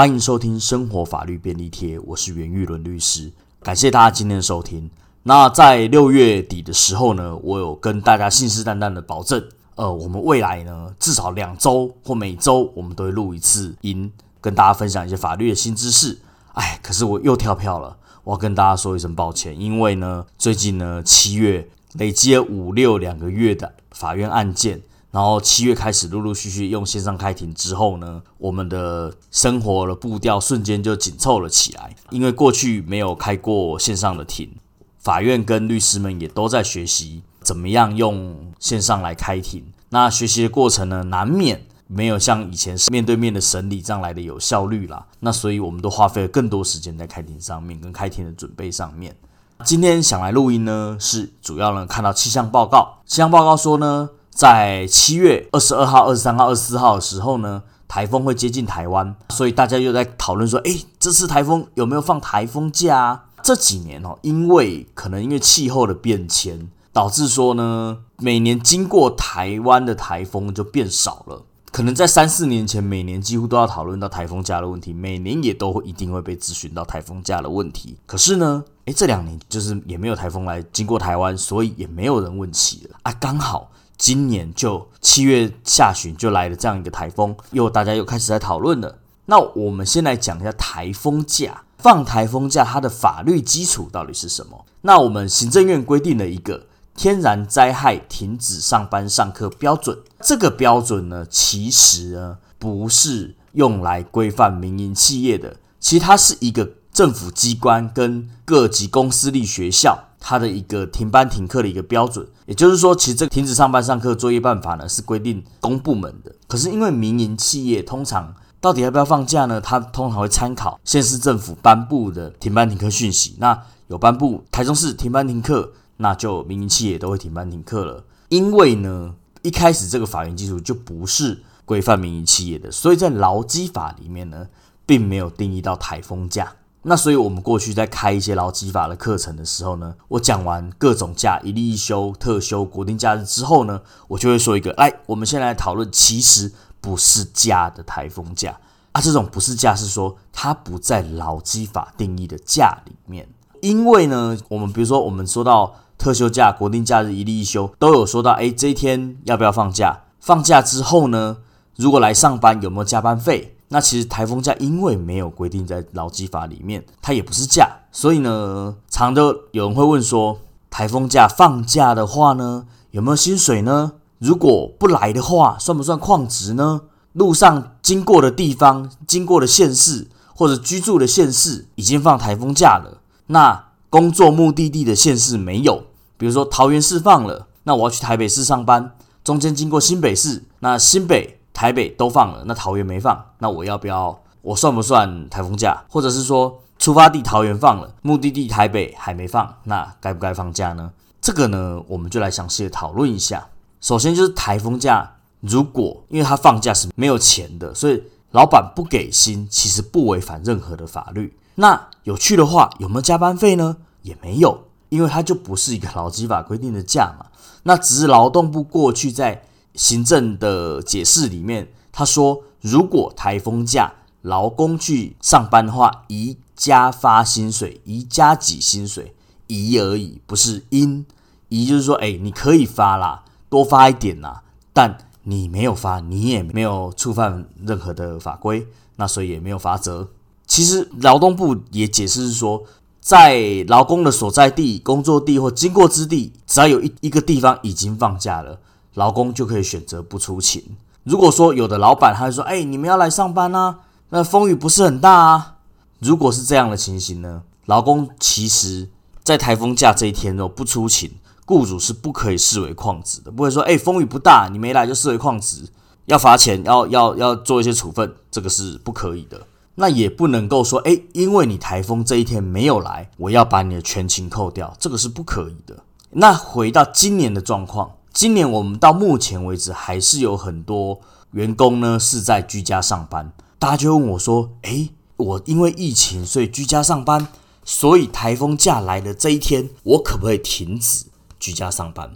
欢迎收听生活法律便利贴，我是袁玉伦律师，感谢大家今天的收听。那在六月底的时候呢，我有跟大家信誓旦旦的保证，呃，我们未来呢至少两周或每周我们都会录一次音，跟大家分享一些法律的新知识。哎，可是我又跳票了，我要跟大家说一声抱歉，因为呢最近呢七月累积了五六两个月的法院案件。然后七月开始陆陆续续用线上开庭之后呢，我们的生活的步调瞬间就紧凑了起来。因为过去没有开过线上的庭，法院跟律师们也都在学习怎么样用线上来开庭。那学习的过程呢，难免没有像以前面对面的审理这样来的有效率啦。那所以我们都花费了更多时间在开庭上面跟开庭的准备上面。今天想来录音呢，是主要呢看到气象报告，气象报告说呢。在七月二十二号、二十三号、二十四号的时候呢，台风会接近台湾，所以大家又在讨论说，哎，这次台风有没有放台风假？这几年哦，因为可能因为气候的变迁，导致说呢，每年经过台湾的台风就变少了。可能在三四年前，每年几乎都要讨论到台风假的问题，每年也都会一定会被咨询到台风假的问题。可是呢，诶，这两年就是也没有台风来经过台湾，所以也没有人问起了啊，刚好。今年就七月下旬就来了这样一个台风，又大家又开始在讨论了。那我们先来讲一下台风假，放台风假它的法律基础到底是什么？那我们行政院规定了一个天然灾害停止上班上课标准，这个标准呢，其实呢不是用来规范民营企业的，其实它是一个政府机关跟各级公司立学校。它的一个停班停课的一个标准，也就是说，其实这个停止上班上课作业办法呢是规定公部门的。可是因为民营企业通常到底要不要放假呢？它通常会参考县市政府颁布的停班停课讯息。那有颁布台中市停班停课，那就民营企业都会停班停课了。因为呢，一开始这个法源基础就不是规范民营企业的，所以在劳基法里面呢，并没有定义到台风假。那所以，我们过去在开一些劳基法的课程的时候呢，我讲完各种假、一例一休、特休、国定假日之后呢，我就会说一个，来，我们先来讨论，其实不是假的台风假啊，这种不是假是说它不在劳基法定义的假里面，因为呢，我们比如说我们说到特休假、国定假日、一例一休，都有说到，哎，这一天要不要放假？放假之后呢，如果来上班有没有加班费？那其实台风假因为没有规定在劳基法里面，它也不是假，所以呢，常都有人会问说，台风假放假的话呢，有没有薪水呢？如果不来的话，算不算旷职呢？路上经过的地方、经过的县市或者居住的县市已经放台风假了，那工作目的地的县市没有，比如说桃园市放了，那我要去台北市上班，中间经过新北市，那新北。台北都放了，那桃园没放，那我要不要？我算不算台风假？或者是说，出发地桃园放了，目的地台北还没放，那该不该放假呢？这个呢，我们就来详细的讨论一下。首先就是台风假，如果因为他放假是没有钱的，所以老板不给薪，其实不违反任何的法律。那有趣的话，有没有加班费呢？也没有，因为它就不是一个劳基法规定的假嘛。那只是劳动部过去在。行政的解释里面，他说，如果台风假劳工去上班的话，宜加发薪水，宜加给薪水，宜而已，不是应。宜就是说，哎，你可以发啦，多发一点啦，但你没有发，你也没有触犯任何的法规，那所以也没有罚则。其实劳动部也解释是说，在劳工的所在地、工作地或经过之地，只要有一一个地方已经放假了。劳工就可以选择不出勤。如果说有的老板他就说：“哎，你们要来上班啊，那风雨不是很大啊。”如果是这样的情形呢，劳工其实在台风假这一天哦不出勤，雇主是不可以视为旷职的，不会说：“哎，风雨不大，你没来就视为旷职，要罚钱，要要要做一些处分。”这个是不可以的。那也不能够说：“哎，因为你台风这一天没有来，我要把你的全勤扣掉。”这个是不可以的。那回到今年的状况。今年我们到目前为止还是有很多员工呢是在居家上班，大家就问我说：“诶，我因为疫情所以居家上班，所以台风假来的这一天，我可不可以停止居家上班，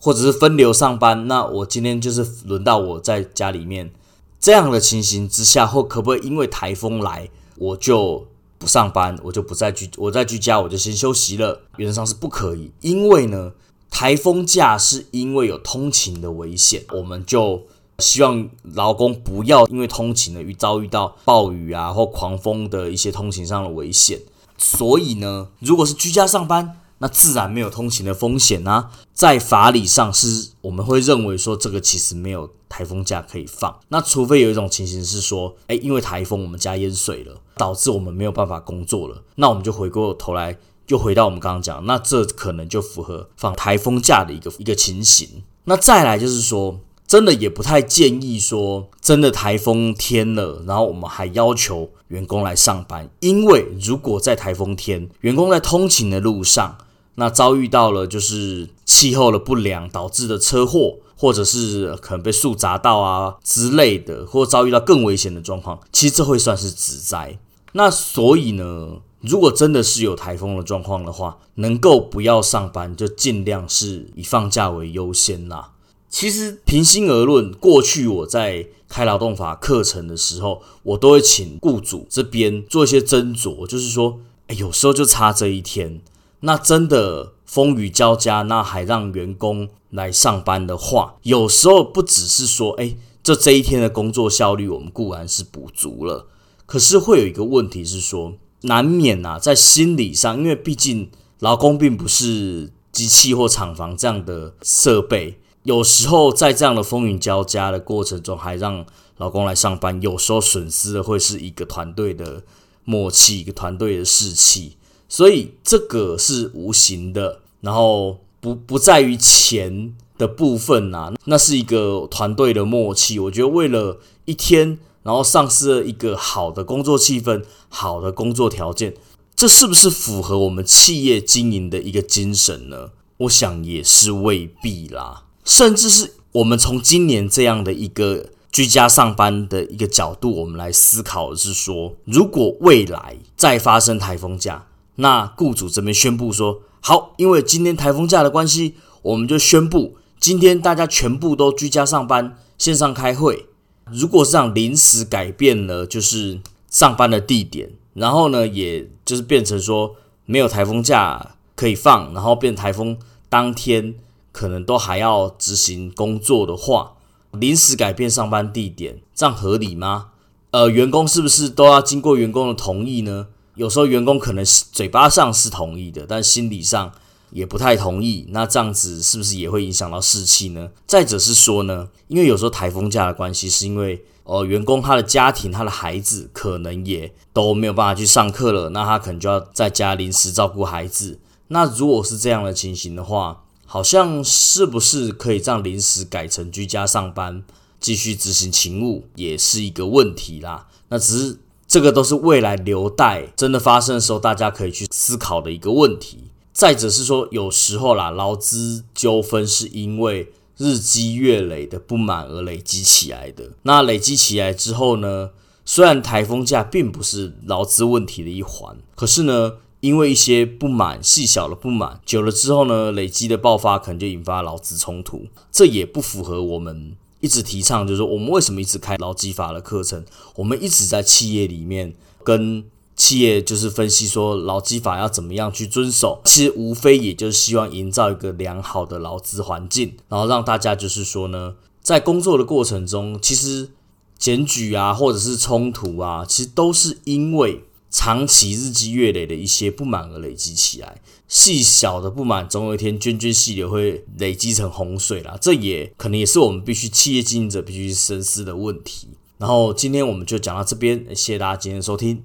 或者是分流上班？那我今天就是轮到我在家里面这样的情形之下，或可不可以因为台风来，我就不上班，我就不再居，我在居家，我就先休息了？原则上是不可以，因为呢，台风假是因为有通勤的危险，我们就希望劳工不要因为通勤的遇遭遇到暴雨啊或狂风的一些通勤上的危险。所以呢，如果是居家上班，那自然没有通勤的风险啊。在法理上是我们会认为说这个其实没有台风假可以放。那除非有一种情形是说，哎，因为台风我们家淹水了，导致我们没有办法工作了，那我们就回过头来，就回到我们刚刚讲，那这可能就符合放台风假的一个一个情形。那再来就是说。真的也不太建议说，真的台风天了，然后我们还要求员工来上班，因为如果在台风天，员工在通勤的路上，那遭遇到了就是气候的不良导致的车祸，或者是可能被树砸到啊之类的，或遭遇到更危险的状况，其实这会算是指灾。那所以呢，如果真的是有台风的状况的话，能够不要上班，就尽量是以放假为优先啦。其实平心而论，过去我在开劳动法课程的时候，我都会请雇主这边做一些斟酌，就是说，哎，有时候就差这一天，那真的风雨交加，那还让员工来上班的话，有时候不只是说，哎，这这一天的工作效率我们固然是补足了，可是会有一个问题是说，难免呐，在心理上，因为毕竟劳工并不是机器或厂房这样的设备。有时候在这样的风雨交加的过程中，还让老公来上班，有时候损失的会是一个团队的默契，一个团队的士气。所以这个是无形的，然后不不在于钱的部分呐，那是一个团队的默契。我觉得为了一天，然后丧失了一个好的工作气氛、好的工作条件，这是不是符合我们企业经营的一个精神呢？我想也是未必啦。甚至是我们从今年这样的一个居家上班的一个角度，我们来思考的是说，如果未来再发生台风假，那雇主这边宣布说，好，因为今天台风假的关系，我们就宣布今天大家全部都居家上班，线上开会。如果是这样临时改变了，就是上班的地点，然后呢，也就是变成说没有台风假可以放，然后变台风当天。可能都还要执行工作的话，临时改变上班地点，这样合理吗？呃，员工是不是都要经过员工的同意呢？有时候员工可能嘴巴上是同意的，但心理上也不太同意。那这样子是不是也会影响到士气呢？再者是说呢，因为有时候台风假的关系，是因为呃员工他的家庭他的孩子可能也都没有办法去上课了，那他可能就要在家临时照顾孩子。那如果是这样的情形的话，好像是不是可以这样临时改成居家上班，继续执行勤务，也是一个问题啦。那只是这个都是未来留待真的发生的时候，大家可以去思考的一个问题。再者是说，有时候啦，劳资纠纷是因为日积月累的不满而累积起来的。那累积起来之后呢，虽然台风假并不是劳资问题的一环，可是呢。因为一些不满、细小的不满，久了之后呢，累积的爆发可能就引发劳资冲突，这也不符合我们一直提倡，就是说我们为什么一直开劳基法的课程，我们一直在企业里面跟企业就是分析说劳基法要怎么样去遵守，其实无非也就是希望营造一个良好的劳资环境，然后让大家就是说呢，在工作的过程中，其实检举啊或者是冲突啊，其实都是因为。长期日积月累的一些不满而累积起来，细小的不满总有一天涓涓细流会累积成洪水啦。这也可能也是我们必须企业经营者必须深思的问题。然后今天我们就讲到这边，谢谢大家今天的收听。